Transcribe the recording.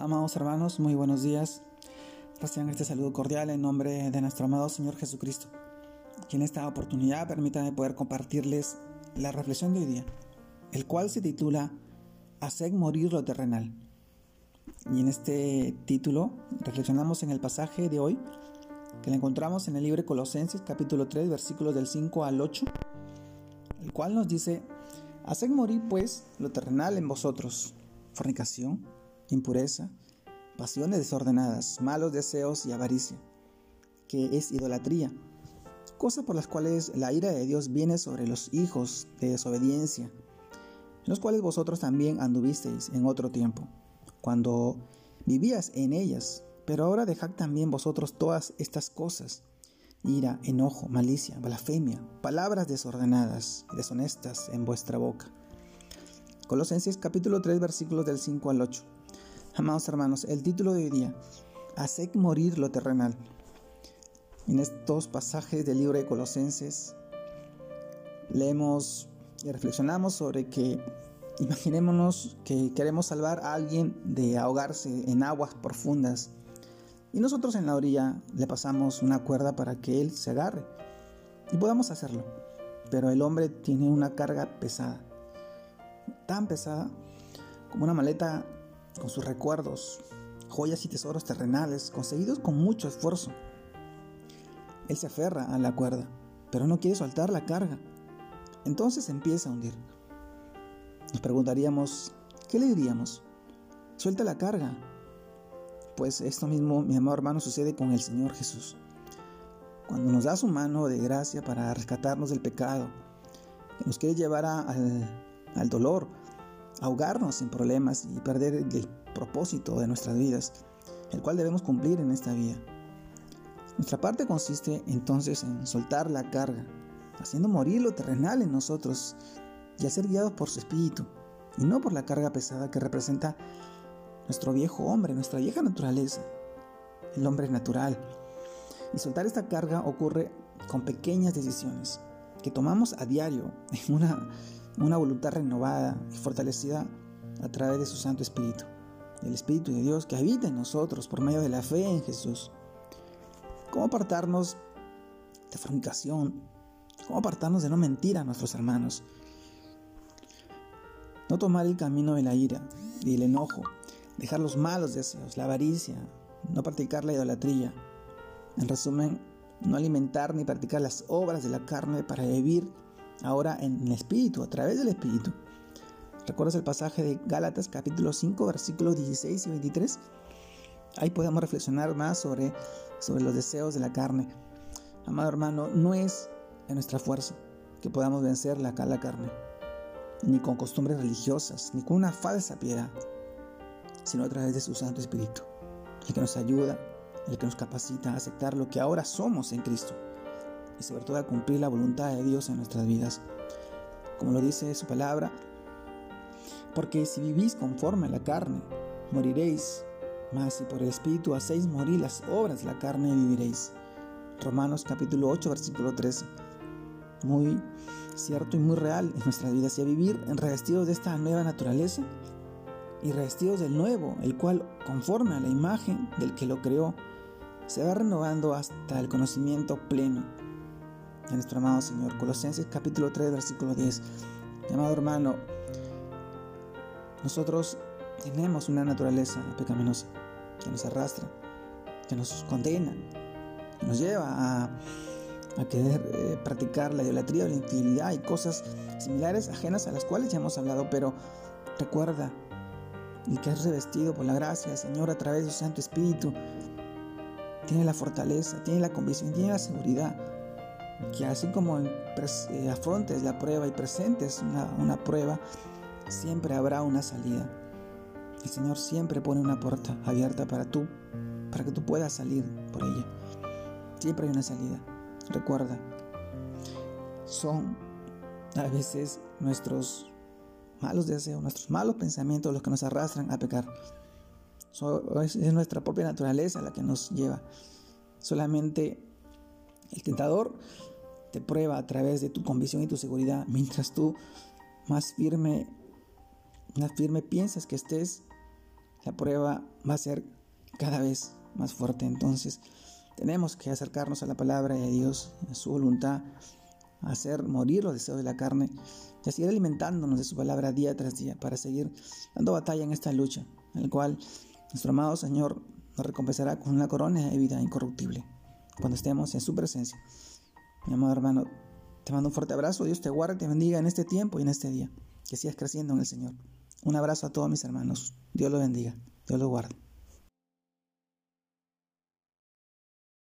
Amados hermanos, muy buenos días. Reciban este saludo cordial en nombre de nuestro amado Señor Jesucristo. Y en esta oportunidad permítanme poder compartirles la reflexión de hoy día, el cual se titula Haced morir lo terrenal. Y en este título reflexionamos en el pasaje de hoy que lo encontramos en el libro Colosenses capítulo 3 versículos del 5 al 8, el cual nos dice, Haced morir pues lo terrenal en vosotros, fornicación, impureza, pasiones desordenadas, malos deseos y avaricia, que es idolatría, cosas por las cuales la ira de Dios viene sobre los hijos de desobediencia, en los cuales vosotros también anduvisteis en otro tiempo, cuando vivías en ellas, pero ahora dejad también vosotros todas estas cosas, ira, enojo, malicia, blasfemia, palabras desordenadas y deshonestas en vuestra boca. Colosenses capítulo 3 versículos del 5 al 8. Amados hermanos, el título de hoy día, Haced morir lo terrenal. En estos pasajes del libro de Colosenses leemos y reflexionamos sobre que imaginémonos que queremos salvar a alguien de ahogarse en aguas profundas y nosotros en la orilla le pasamos una cuerda para que él se agarre y podamos hacerlo. Pero el hombre tiene una carga pesada, tan pesada como una maleta con sus recuerdos, joyas y tesoros terrenales conseguidos con mucho esfuerzo. Él se aferra a la cuerda, pero no quiere soltar la carga. Entonces empieza a hundir. Nos preguntaríamos, ¿qué le diríamos? Suelta la carga. Pues esto mismo, mi amado hermano, sucede con el Señor Jesús. Cuando nos da su mano de gracia para rescatarnos del pecado, que nos quiere llevar al, al dolor, ahogarnos sin problemas y perder el propósito de nuestras vidas, el cual debemos cumplir en esta vida. Nuestra parte consiste entonces en soltar la carga, haciendo morir lo terrenal en nosotros y a ser guiados por su espíritu, y no por la carga pesada que representa nuestro viejo hombre, nuestra vieja naturaleza, el hombre natural. Y soltar esta carga ocurre con pequeñas decisiones que tomamos a diario en una una voluntad renovada y fortalecida a través de su Santo Espíritu, el Espíritu de Dios que habita en nosotros por medio de la fe en Jesús. ¿Cómo apartarnos de fornicación? ¿Cómo apartarnos de no mentir a nuestros hermanos? No tomar el camino de la ira y el enojo, dejar los malos deseos, la avaricia, no practicar la idolatría. En resumen, no alimentar ni practicar las obras de la carne para vivir ahora en el Espíritu, a través del Espíritu. ¿Recuerdas el pasaje de Gálatas capítulo 5 versículos 16 y 23? Ahí podemos reflexionar más sobre, sobre los deseos de la carne. Amado hermano, no es en nuestra fuerza que podamos vencer la, la carne, ni con costumbres religiosas, ni con una falsa piedad, sino a través de su Santo Espíritu, el que nos ayuda, el que nos capacita a aceptar lo que ahora somos en Cristo y sobre todo a cumplir la voluntad de Dios en nuestras vidas. Como lo dice su palabra, porque si vivís conforme a la carne, moriréis, mas si por el Espíritu hacéis morir las obras de la carne, viviréis. Romanos capítulo 8, versículo 13. Muy cierto y muy real en nuestras vidas y a vivir revestidos de esta nueva naturaleza y revestidos del nuevo, el cual, conforme a la imagen del que lo creó, se va renovando hasta el conocimiento pleno de nuestro amado Señor. Colosenses capítulo 3, versículo 10. Mi amado hermano, nosotros tenemos una naturaleza pecaminosa que nos arrastra, que nos condena, que nos lleva a, a querer eh, practicar la idolatría o la infidelidad y cosas similares ajenas a las cuales ya hemos hablado, pero recuerda y que es revestido por la gracia Señor a través de su Santo Espíritu. Tiene la fortaleza, tiene la convicción, tiene la seguridad que así como eh, afrontes la prueba y presentes una, una prueba, siempre habrá una salida. El Señor siempre pone una puerta abierta para tú, para que tú puedas salir por ella. Siempre hay una salida. Recuerda, son a veces nuestros malos deseos, nuestros malos pensamientos los que nos arrastran a pecar. es nuestra propia naturaleza la que nos lleva. Solamente el tentador te prueba a través de tu convicción y tu seguridad, mientras tú más firme, más firme piensas que estés, la prueba va a ser cada vez más fuerte. Entonces, tenemos que acercarnos a la palabra de Dios, a su voluntad, hacer morir los deseos de la carne y a seguir alimentándonos de su palabra día tras día para seguir dando batalla en esta lucha, en el cual nuestro amado Señor nos recompensará con una corona de vida incorruptible cuando estemos en su presencia. Mi amado hermano, te mando un fuerte abrazo, Dios te guarde y te bendiga en este tiempo y en este día, que sigas creciendo en el Señor. Un abrazo a todos mis hermanos, Dios los bendiga, Dios los guarde.